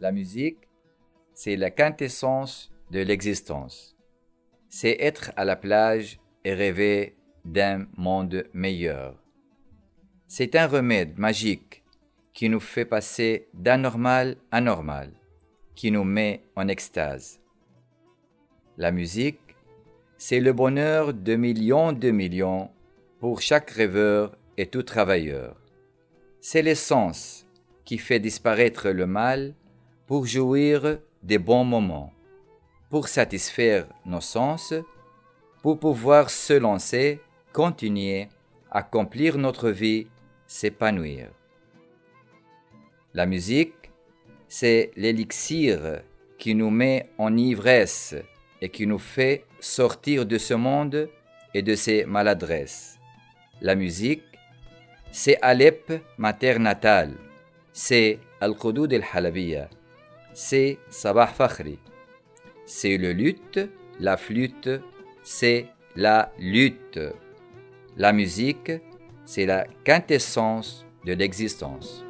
La musique, c'est la quintessence de l'existence. C'est être à la plage et rêver d'un monde meilleur. C'est un remède magique qui nous fait passer d'anormal à normal, qui nous met en extase. La musique, c'est le bonheur de millions de millions pour chaque rêveur et tout travailleur. C'est l'essence qui fait disparaître le mal pour jouir des bons moments, pour satisfaire nos sens, pour pouvoir se lancer, continuer, accomplir notre vie, s'épanouir. La musique, c'est l'élixir qui nous met en ivresse et qui nous fait sortir de ce monde et de ses maladresses. La musique, c'est Alep, ma terre natale, c'est Al-Qudud al-Halabiya, c'est Sabah Fakhri, c'est le luth, la flûte, c'est la lutte. La musique, c'est la quintessence de l'existence.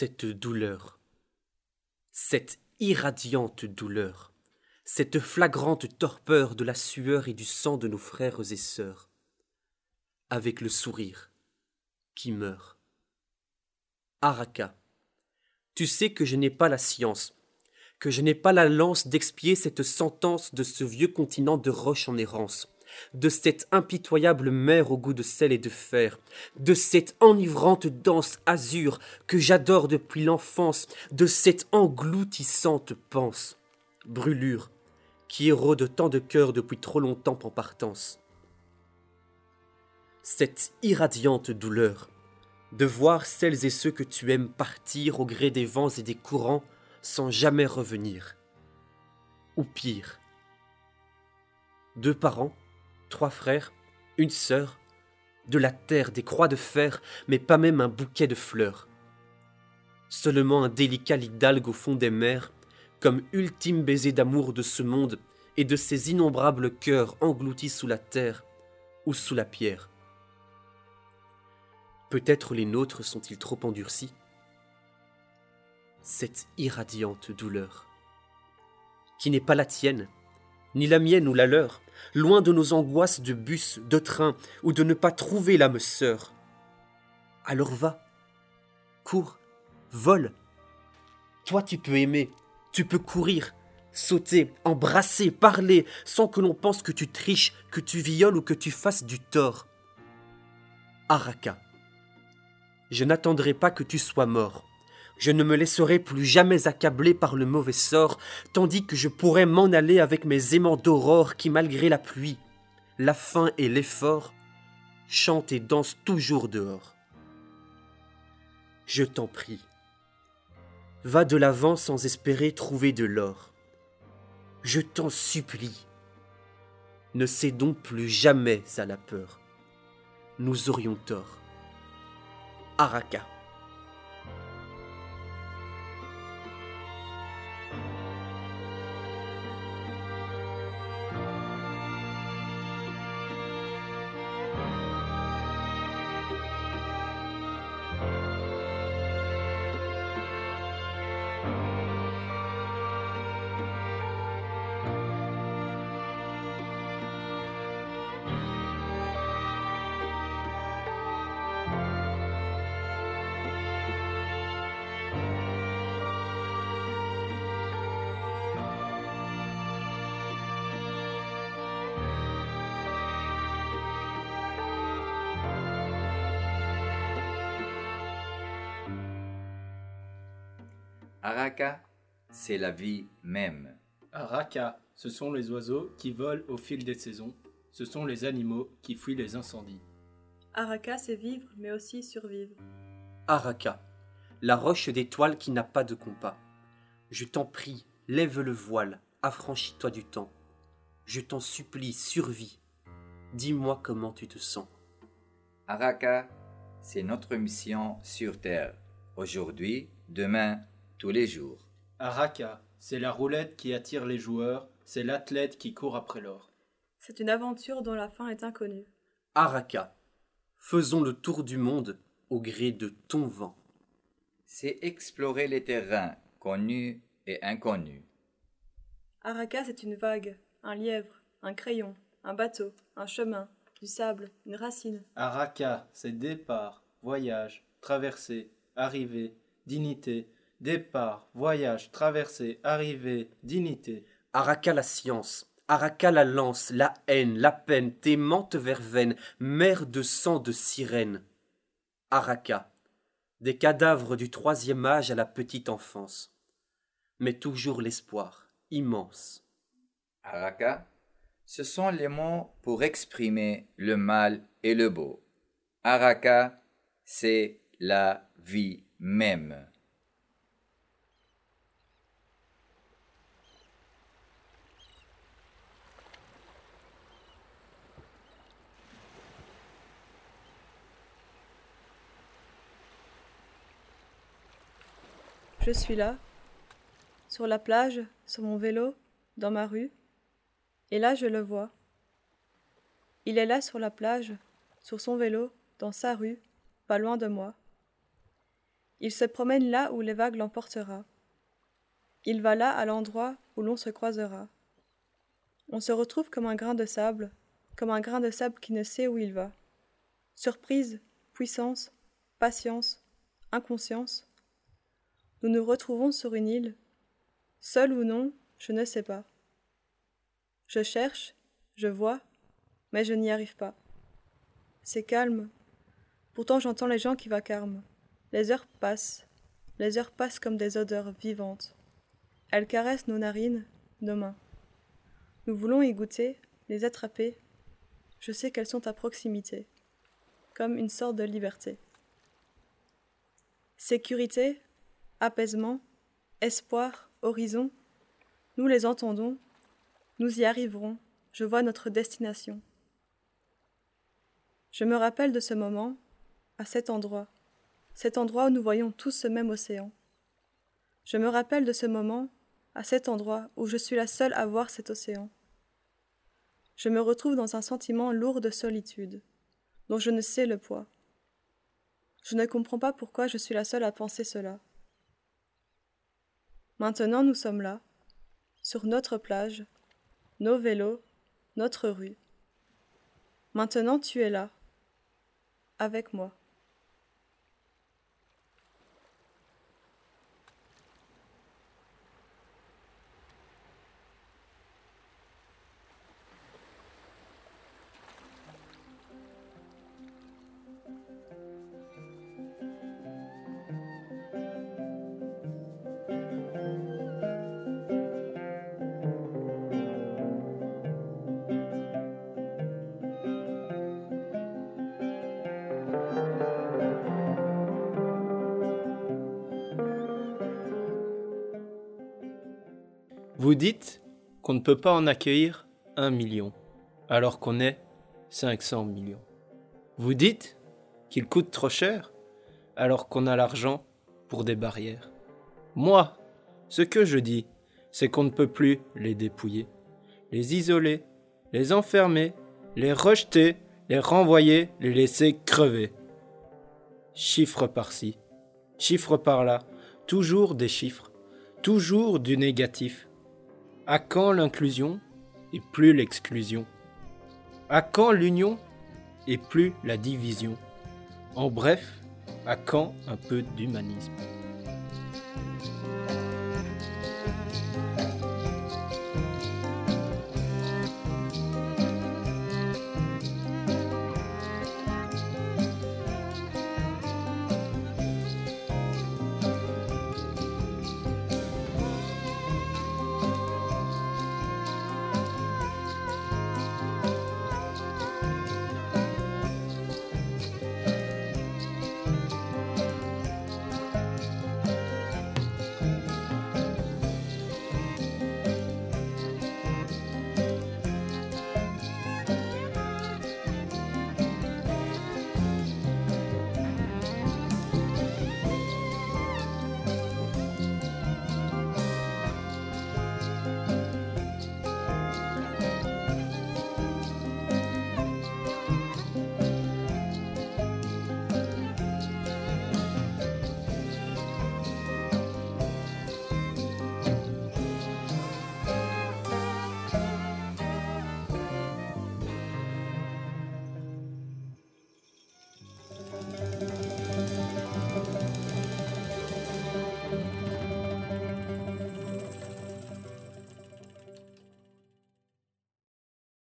Cette douleur, cette irradiante douleur, cette flagrante torpeur de la sueur et du sang de nos frères et sœurs, avec le sourire qui meurt. Araka, tu sais que je n'ai pas la science, que je n'ai pas la lance d'expier cette sentence de ce vieux continent de roches en errance, de cette impitoyable mer au goût de sel et de fer, de cette enivrante danse azur que j'adore depuis l'enfance, de cette engloutissante panse, brûlure, qui érode tant de cœurs depuis trop longtemps en partance. Cette irradiante douleur de voir celles et ceux que tu aimes partir au gré des vents et des courants sans jamais revenir. Ou pire, deux parents trois frères, une sœur, de la terre, des croix de fer, mais pas même un bouquet de fleurs. Seulement un délicat lit d'algues au fond des mers, comme ultime baiser d'amour de ce monde et de ces innombrables cœurs engloutis sous la terre ou sous la pierre. Peut-être les nôtres sont-ils trop endurcis Cette irradiante douleur, qui n'est pas la tienne, ni la mienne ou la leur, loin de nos angoisses de bus, de train, ou de ne pas trouver l'âme sœur. Alors va, cours, vole. Toi tu peux aimer, tu peux courir, sauter, embrasser, parler, sans que l'on pense que tu triches, que tu violes ou que tu fasses du tort. Araka, je n'attendrai pas que tu sois mort. Je ne me laisserai plus jamais accabler par le mauvais sort, tandis que je pourrais m'en aller avec mes aimants d'aurore qui, malgré la pluie, la faim et l'effort, chantent et dansent toujours dehors. Je t'en prie, Va de l'avant sans espérer trouver de l'or. Je t'en supplie. Ne cédons plus jamais à la peur. Nous aurions tort. Araka. Araka, c'est la vie même. Araka, ce sont les oiseaux qui volent au fil des saisons. Ce sont les animaux qui fuient les incendies. Araka, c'est vivre, mais aussi survivre. Araka, la roche d'étoiles qui n'a pas de compas. Je t'en prie, lève le voile, affranchis-toi du temps. Je t'en supplie, survis. Dis-moi comment tu te sens. Araka, c'est notre mission sur Terre. Aujourd'hui, demain, tous les jours. Araka, c'est la roulette qui attire les joueurs, c'est l'athlète qui court après l'or. C'est une aventure dont la fin est inconnue. Araka, faisons le tour du monde au gré de ton vent. C'est explorer les terrains connus et inconnus. Araka, c'est une vague, un lièvre, un crayon, un bateau, un chemin, du sable, une racine. Araka, c'est départ, voyage, traversée, arrivée, dignité, départ, voyage, traversée, arrivée, dignité. Araka la science, Araka la lance, la haine, la peine, t'aimante verveine, mer de sang de sirène. Araka, des cadavres du troisième âge à la petite enfance, mais toujours l'espoir, immense. Araka, ce sont les mots pour exprimer le mal et le beau. Araka, c'est la vie même. Je suis là, sur la plage, sur mon vélo, dans ma rue, et là je le vois. Il est là sur la plage, sur son vélo, dans sa rue, pas loin de moi. Il se promène là où les vagues l'emportera. Il va là à l'endroit où l'on se croisera. On se retrouve comme un grain de sable, comme un grain de sable qui ne sait où il va. Surprise, puissance, patience, inconscience. Nous nous retrouvons sur une île. Seul ou non, je ne sais pas. Je cherche, je vois, mais je n'y arrive pas. C'est calme. Pourtant j'entends les gens qui vacarment. Les heures passent. Les heures passent comme des odeurs vivantes. Elles caressent nos narines, nos mains. Nous voulons y goûter, les attraper. Je sais qu'elles sont à proximité, comme une sorte de liberté. Sécurité, apaisement, espoir, horizon, nous les entendons, nous y arriverons, je vois notre destination. Je me rappelle de ce moment, à cet endroit, cet endroit où nous voyons tous ce même océan. Je me rappelle de ce moment, à cet endroit où je suis la seule à voir cet océan. Je me retrouve dans un sentiment lourd de solitude, dont je ne sais le poids. Je ne comprends pas pourquoi je suis la seule à penser cela. Maintenant nous sommes là, sur notre plage, nos vélos, notre rue. Maintenant tu es là, avec moi. Vous dites qu'on ne peut pas en accueillir un million, alors qu'on est 500 millions. Vous dites qu'il coûte trop cher, alors qu'on a l'argent pour des barrières. Moi, ce que je dis, c'est qu'on ne peut plus les dépouiller, les isoler, les enfermer, les rejeter, les renvoyer, les laisser crever. Chiffre par-ci, chiffre par-là, toujours des chiffres, toujours du négatif. À quand l'inclusion et plus l'exclusion? À quand l'union et plus la division? En bref, à quand un peu d'humanisme?